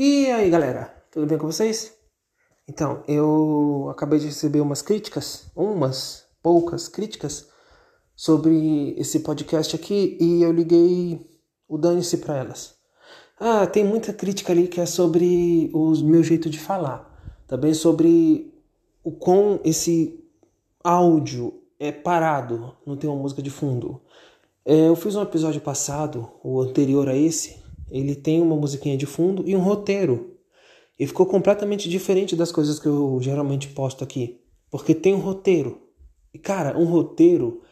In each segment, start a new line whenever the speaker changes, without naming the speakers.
E aí, galera, tudo bem com vocês? Então, eu acabei de receber umas críticas, umas poucas críticas sobre esse podcast aqui e eu liguei o dane-se para elas. Ah, tem muita crítica ali que é sobre o meu jeito de falar, também sobre o quão esse áudio é parado, não tem uma música de fundo. É, eu fiz um episódio passado, o anterior a esse, ele tem uma musiquinha de fundo e um roteiro. E ficou completamente diferente das coisas que eu geralmente posto aqui. Porque tem um roteiro. E cara, um roteiro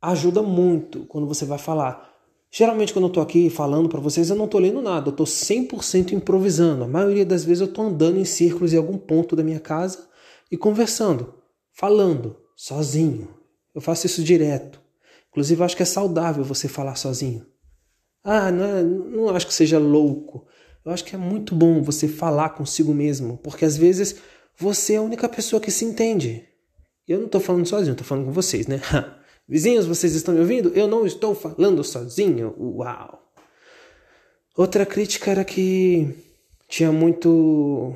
ajuda muito quando você vai falar. Geralmente quando eu tô aqui falando para vocês, eu não tô lendo nada, eu tô 100% improvisando. A maioria das vezes eu tô andando em círculos em algum ponto da minha casa e conversando, falando, sozinho. Eu faço isso direto. Inclusive, acho que é saudável você falar sozinho. Ah, não, é, não acho que seja louco. Eu acho que é muito bom você falar consigo mesmo, porque às vezes você é a única pessoa que se entende. Eu não estou falando sozinho, estou falando com vocês, né? Vizinhos, vocês estão me ouvindo? Eu não estou falando sozinho. Uau! Outra crítica era que tinha muito.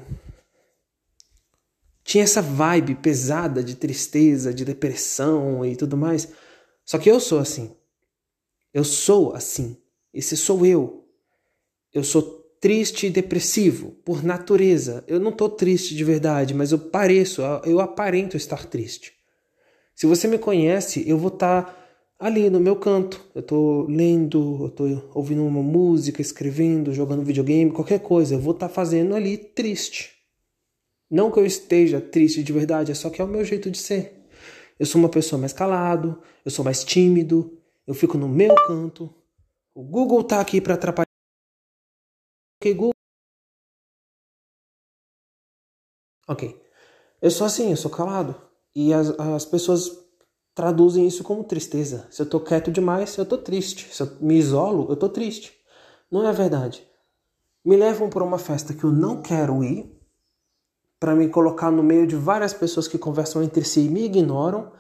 Tinha essa vibe pesada de tristeza, de depressão e tudo mais. Só que eu sou assim. Eu sou assim. Esse sou eu. Eu sou triste e depressivo por natureza. Eu não estou triste de verdade, mas eu pareço, eu aparento estar triste. Se você me conhece, eu vou estar tá ali no meu canto. Eu estou lendo, eu estou ouvindo uma música, escrevendo, jogando videogame, qualquer coisa. Eu vou estar tá fazendo ali triste. Não que eu esteja triste de verdade, é só que é o meu jeito de ser. Eu sou uma pessoa mais calado, eu sou mais tímido, eu fico no meu canto, o Google tá aqui para atrapalhar. Ok, Google. Ok. Eu sou assim, eu sou calado. E as, as pessoas traduzem isso como tristeza. Se eu tô quieto demais, eu tô triste. Se eu me isolo, eu tô triste. Não é verdade. Me levam para uma festa que eu não quero ir, para me colocar no meio de várias pessoas que conversam entre si e me ignoram,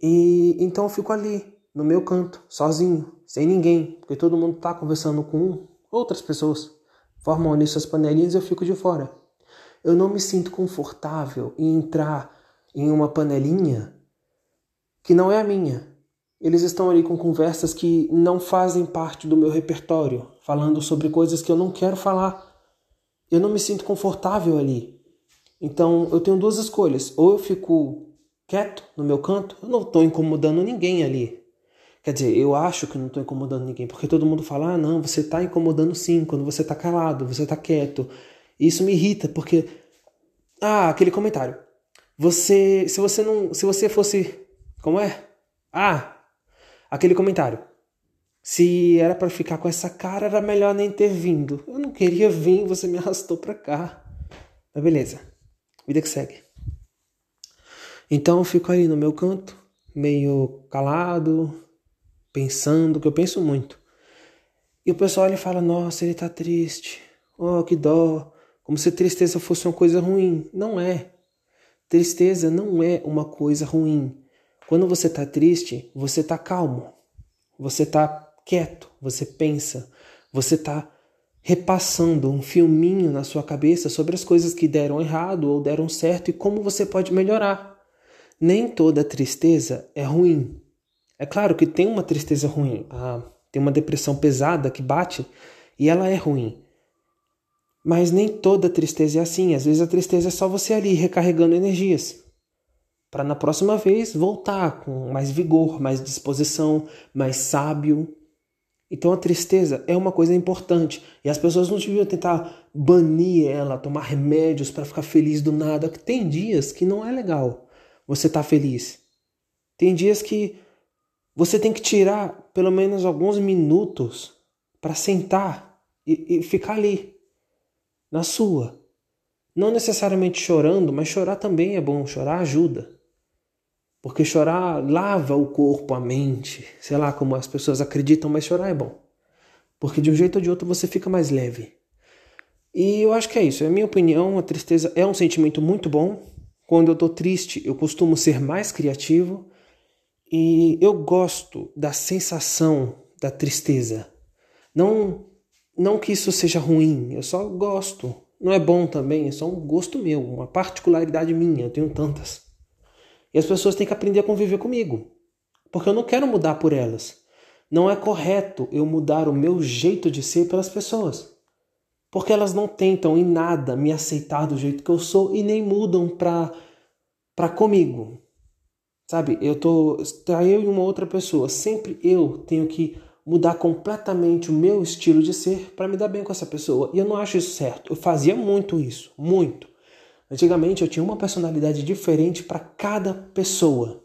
e então eu fico ali, no meu canto, sozinho, sem ninguém, porque todo mundo está conversando com outras pessoas. Formam ali suas panelinhas e eu fico de fora. Eu não me sinto confortável em entrar em uma panelinha que não é a minha. Eles estão ali com conversas que não fazem parte do meu repertório, falando sobre coisas que eu não quero falar. Eu não me sinto confortável ali. Então eu tenho duas escolhas: ou eu fico quieto no meu canto, eu não estou incomodando ninguém ali. Quer dizer, eu acho que não estou incomodando ninguém, porque todo mundo fala: ah, não, você está incomodando sim, quando você está calado, você está quieto. Isso me irrita, porque. Ah, aquele comentário. Você. Se você não. Se você fosse. Como é? Ah! Aquele comentário. Se era para ficar com essa cara, era melhor nem ter vindo. Eu não queria vir, você me arrastou pra cá. Mas beleza. Vida que segue. Então eu fico ali no meu canto, meio calado, pensando, que eu penso muito. E o pessoal ele fala: Nossa, ele tá triste. Oh, que dó. Como se tristeza fosse uma coisa ruim. Não é. Tristeza não é uma coisa ruim. Quando você tá triste, você tá calmo. Você tá quieto, você pensa, você tá repassando um filminho na sua cabeça sobre as coisas que deram errado ou deram certo e como você pode melhorar. Nem toda tristeza é ruim. É claro que tem uma tristeza ruim, ah, tem uma depressão pesada que bate e ela é ruim. Mas nem toda tristeza é assim. Às vezes a tristeza é só você ali recarregando energias. Para na próxima vez voltar com mais vigor, mais disposição, mais sábio. Então a tristeza é uma coisa importante. E as pessoas não deviam tentar banir ela, tomar remédios para ficar feliz do nada. Tem dias que não é legal você estar tá feliz. Tem dias que você tem que tirar pelo menos alguns minutos para sentar e, e ficar ali, na sua. Não necessariamente chorando, mas chorar também é bom. Chorar ajuda. Porque chorar lava o corpo, a mente, sei lá como as pessoas acreditam, mas chorar é bom. Porque de um jeito ou de outro você fica mais leve. E eu acho que é isso. É a minha opinião, a tristeza é um sentimento muito bom. Quando eu tô triste, eu costumo ser mais criativo. E eu gosto da sensação da tristeza. Não não que isso seja ruim, eu só gosto. não é bom também, é só um gosto meu, uma particularidade minha, eu tenho tantas. E as pessoas têm que aprender a conviver comigo, porque eu não quero mudar por elas. Não é correto eu mudar o meu jeito de ser pelas pessoas. Porque elas não tentam em nada me aceitar do jeito que eu sou e nem mudam pra, pra comigo. Sabe? Eu tô. Tá eu e uma outra pessoa. Sempre eu tenho que mudar completamente o meu estilo de ser para me dar bem com essa pessoa. E eu não acho isso certo. Eu fazia muito isso, muito. Antigamente eu tinha uma personalidade diferente para cada pessoa.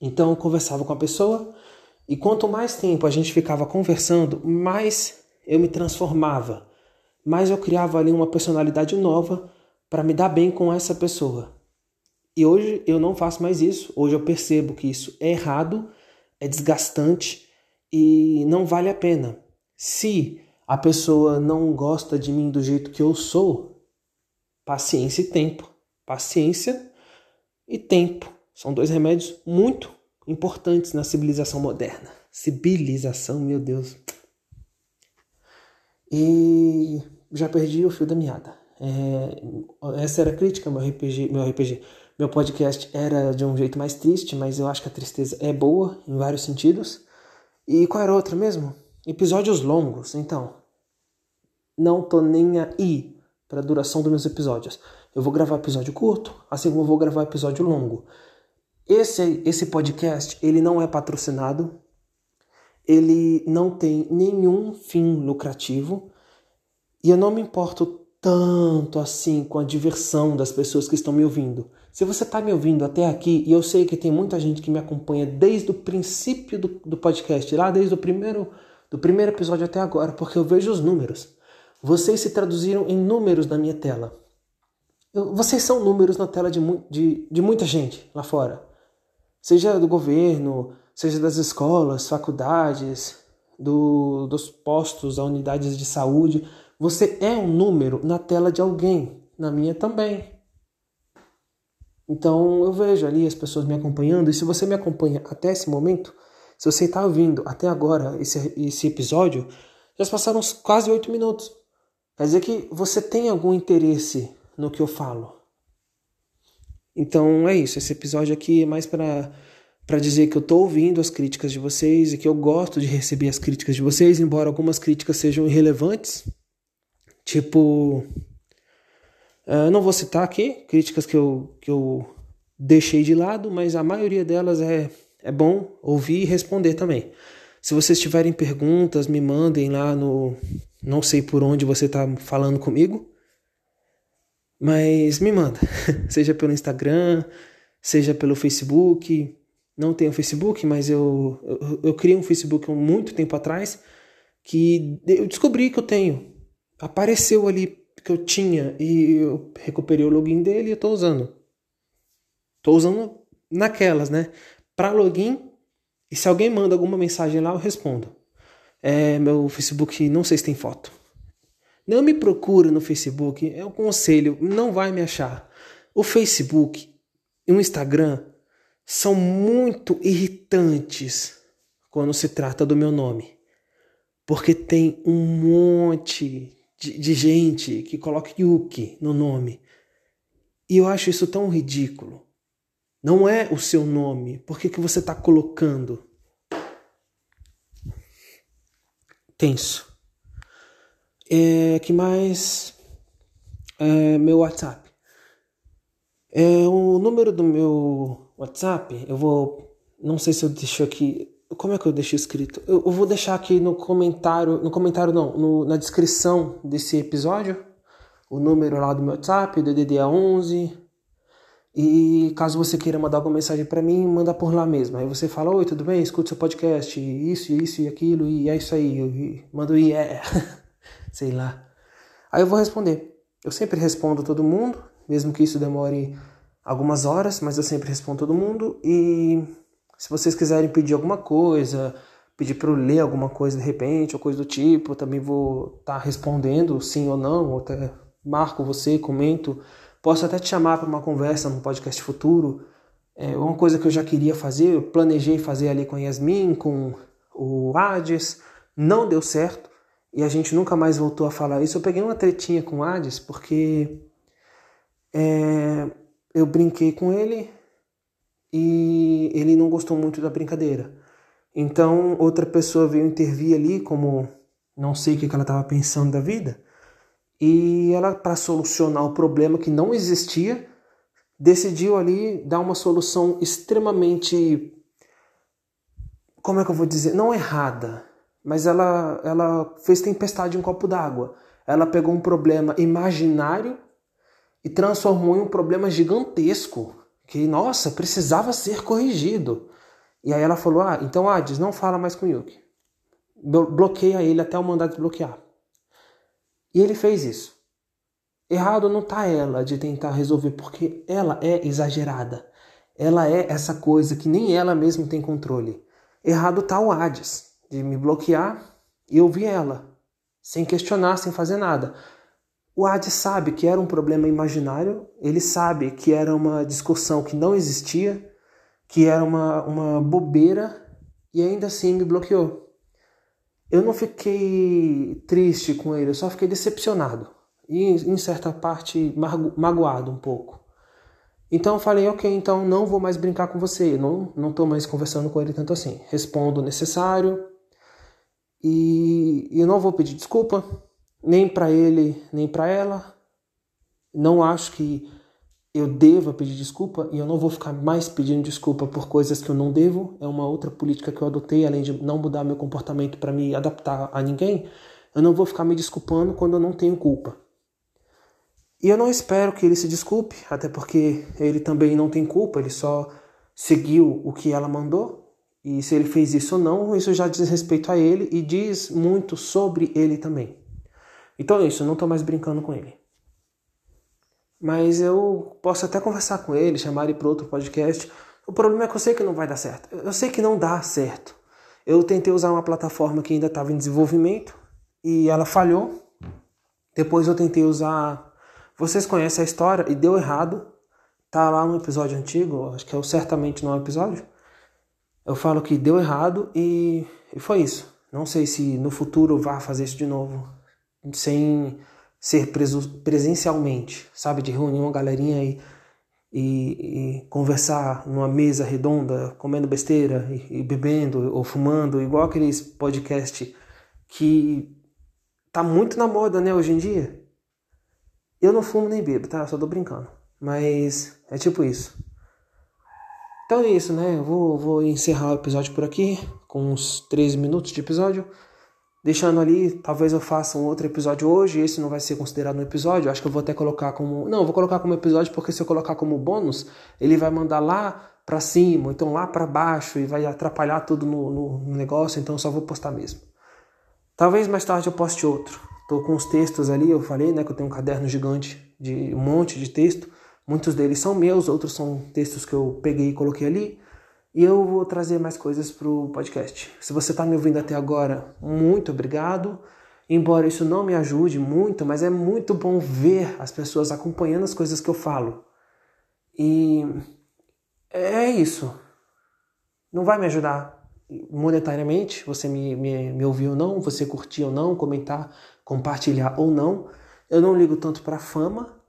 Então eu conversava com a pessoa e quanto mais tempo a gente ficava conversando, mais eu me transformava, mais eu criava ali uma personalidade nova para me dar bem com essa pessoa. E hoje eu não faço mais isso. Hoje eu percebo que isso é errado, é desgastante e não vale a pena. Se a pessoa não gosta de mim do jeito que eu sou, paciência e tempo. Paciência e tempo são dois remédios muito importantes na civilização moderna. Civilização, meu Deus. E já perdi o fio da meada. É, essa era a crítica, meu RPG, meu RPG. Meu podcast era de um jeito mais triste, mas eu acho que a tristeza é boa em vários sentidos. E qual era outra mesmo? Episódios longos, então. Não tô nem aí para a duração dos meus episódios. Eu vou gravar episódio curto, assim como eu vou gravar episódio longo. Esse, esse podcast, ele não é patrocinado, ele não tem nenhum fim lucrativo e eu não me importo tanto assim com a diversão das pessoas que estão me ouvindo. Se você está me ouvindo até aqui, e eu sei que tem muita gente que me acompanha desde o princípio do, do podcast, lá desde o primeiro, do primeiro episódio até agora, porque eu vejo os números. Vocês se traduziram em números na minha tela. Eu, vocês são números na tela de, de, de muita gente lá fora. Seja do governo, seja das escolas, faculdades, do, dos postos, unidades de saúde. Você é um número na tela de alguém, na minha também. Então eu vejo ali as pessoas me acompanhando, e se você me acompanha até esse momento, se você está ouvindo até agora esse, esse episódio, já passaram quase oito minutos. Quer dizer que você tem algum interesse no que eu falo. Então é isso, esse episódio aqui é mais para para dizer que eu estou ouvindo as críticas de vocês e que eu gosto de receber as críticas de vocês, embora algumas críticas sejam irrelevantes. Tipo, Uh, não vou citar aqui críticas que eu, que eu deixei de lado, mas a maioria delas é, é bom ouvir e responder também. Se vocês tiverem perguntas, me mandem lá no. Não sei por onde você está falando comigo, mas me manda. seja pelo Instagram, seja pelo Facebook. Não tenho Facebook, mas eu, eu, eu criei um Facebook há muito tempo atrás que eu descobri que eu tenho. Apareceu ali que eu tinha e eu recuperei o login dele e eu tô usando. Tô usando naquelas, né? Para login, e se alguém manda alguma mensagem lá, eu respondo. É, meu Facebook, não sei se tem foto. Não me procura no Facebook, é um conselho, não vai me achar. O Facebook e o Instagram são muito irritantes quando se trata do meu nome. Porque tem um monte de, de gente que coloca Yuki no nome. E eu acho isso tão ridículo. Não é o seu nome. Por que, que você está colocando? Tenso. É, que mais? É, meu WhatsApp. É, o número do meu WhatsApp, eu vou. Não sei se eu deixo aqui. Como é que eu deixo escrito? Eu, eu vou deixar aqui no comentário, no comentário não, no, na descrição desse episódio, o número lá do meu WhatsApp, DDD 11. E caso você queira mandar alguma mensagem para mim, manda por lá mesmo. Aí você fala: Oi, tudo bem? Escuta seu podcast, isso, isso e aquilo, e é isso aí. Manda o yeah. Sei lá. Aí eu vou responder. Eu sempre respondo todo mundo, mesmo que isso demore algumas horas, mas eu sempre respondo todo mundo. E se vocês quiserem pedir alguma coisa, pedir para eu ler alguma coisa de repente, ou coisa do tipo, eu também vou estar tá respondendo sim ou não, ou até marco você, comento. Posso até te chamar para uma conversa no podcast futuro. É uma coisa que eu já queria fazer, eu planejei fazer ali com Yasmin, com o Hades, não deu certo. e a gente nunca mais voltou a falar isso. Eu peguei uma tretinha com o Hades porque é, eu brinquei com ele e ele não gostou muito da brincadeira. Então outra pessoa veio intervir ali, como não sei o que ela estava pensando da vida, e ela, para solucionar o problema que não existia, decidiu ali dar uma solução extremamente. Como é que eu vou dizer? Não errada, mas ela, ela fez tempestade em um copo d'água. Ela pegou um problema imaginário e transformou em um problema gigantesco que, nossa, precisava ser corrigido. E aí ela falou: Ah, então Hades, não fala mais com Yuki. Bloqueia ele até o mandar desbloquear. E ele fez isso. Errado não tá ela de tentar resolver, porque ela é exagerada. Ela é essa coisa que nem ela mesma tem controle. Errado tá o Hades de me bloquear e eu vi ela, sem questionar, sem fazer nada. O Hades sabe que era um problema imaginário, ele sabe que era uma discussão que não existia, que era uma, uma bobeira e ainda assim me bloqueou. Eu não fiquei triste com ele, eu só fiquei decepcionado e, em certa parte, magoado um pouco. Então eu falei, ok, então não vou mais brincar com você, não não estou mais conversando com ele tanto assim. Respondo o necessário e eu não vou pedir desculpa, nem para ele, nem para ela. Não acho que eu deva pedir desculpa e eu não vou ficar mais pedindo desculpa por coisas que eu não devo. É uma outra política que eu adotei, além de não mudar meu comportamento para me adaptar a ninguém. Eu não vou ficar me desculpando quando eu não tenho culpa. E eu não espero que ele se desculpe, até porque ele também não tem culpa, ele só seguiu o que ela mandou. E se ele fez isso ou não, isso já diz respeito a ele e diz muito sobre ele também. Então é isso, eu não estou mais brincando com ele. Mas eu posso até conversar com ele, chamar ele para outro podcast. O problema é que eu sei que não vai dar certo. Eu sei que não dá certo. Eu tentei usar uma plataforma que ainda estava em desenvolvimento e ela falhou. Depois eu tentei usar. Vocês conhecem a história e deu errado. Tá lá no episódio antigo, acho que é o certamente não é episódio. Eu falo que deu errado e, e foi isso. Não sei se no futuro vá fazer isso de novo, sem ser presencialmente, sabe? De reunir uma galerinha e, e, e, conversar numa mesa redonda, comendo besteira e, e, bebendo ou fumando, igual aqueles podcast que tá muito na moda, né, hoje em dia. Eu não fumo nem bebo, tá? Só tô brincando. Mas é tipo isso. Então é isso, né? Eu vou, vou encerrar o episódio por aqui, com uns 13 minutos de episódio deixando ali, talvez eu faça um outro episódio hoje, esse não vai ser considerado um episódio, acho que eu vou até colocar como, não, vou colocar como episódio porque se eu colocar como bônus, ele vai mandar lá para cima, então lá para baixo e vai atrapalhar tudo no, no, no, negócio, então eu só vou postar mesmo. Talvez mais tarde eu poste outro. Tô com os textos ali, eu falei, né, que eu tenho um caderno gigante de um monte de texto. Muitos deles são meus, outros são textos que eu peguei e coloquei ali. E eu vou trazer mais coisas para o podcast. Se você está me ouvindo até agora, muito obrigado. Embora isso não me ajude muito, mas é muito bom ver as pessoas acompanhando as coisas que eu falo. E é isso. Não vai me ajudar monetariamente, você me, me, me ouvir ou não, você curtir ou não, comentar, compartilhar ou não. Eu não ligo tanto para fama,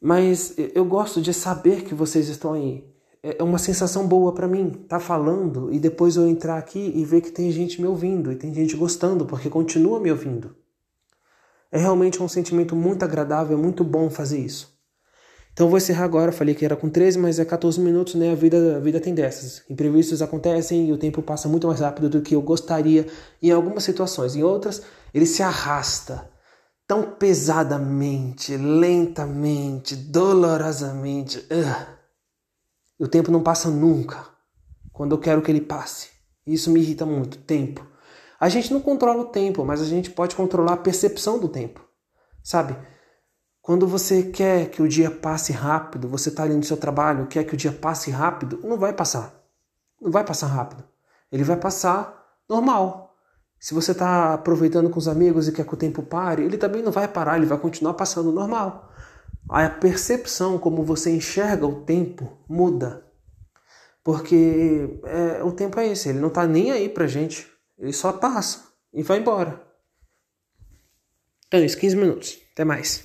mas eu gosto de saber que vocês estão aí. É, é uma sensação boa para mim, tá falando e depois eu entrar aqui e ver que tem gente me ouvindo e tem gente gostando porque continua me ouvindo. É realmente um sentimento muito agradável, é muito bom fazer isso. Então vou encerrar agora, falei que era com 13, mas é 14 minutos, né? A vida, a vida tem dessas. Imprevistos acontecem e o tempo passa muito mais rápido do que eu gostaria em algumas situações. Em outras, ele se arrasta tão pesadamente, lentamente, dolorosamente. Uh o tempo não passa nunca. Quando eu quero que ele passe. Isso me irrita muito. Tempo. A gente não controla o tempo, mas a gente pode controlar a percepção do tempo. Sabe? Quando você quer que o dia passe rápido, você está ali no seu trabalho, quer que o dia passe rápido, não vai passar. Não vai passar rápido. Ele vai passar normal. Se você está aproveitando com os amigos e quer que o tempo pare, ele também não vai parar, ele vai continuar passando normal a percepção como você enxerga o tempo muda. Porque é, o tempo é esse, ele não está nem aí pra gente, ele só passa e vai embora. Então, isso, 15 minutos. Até mais.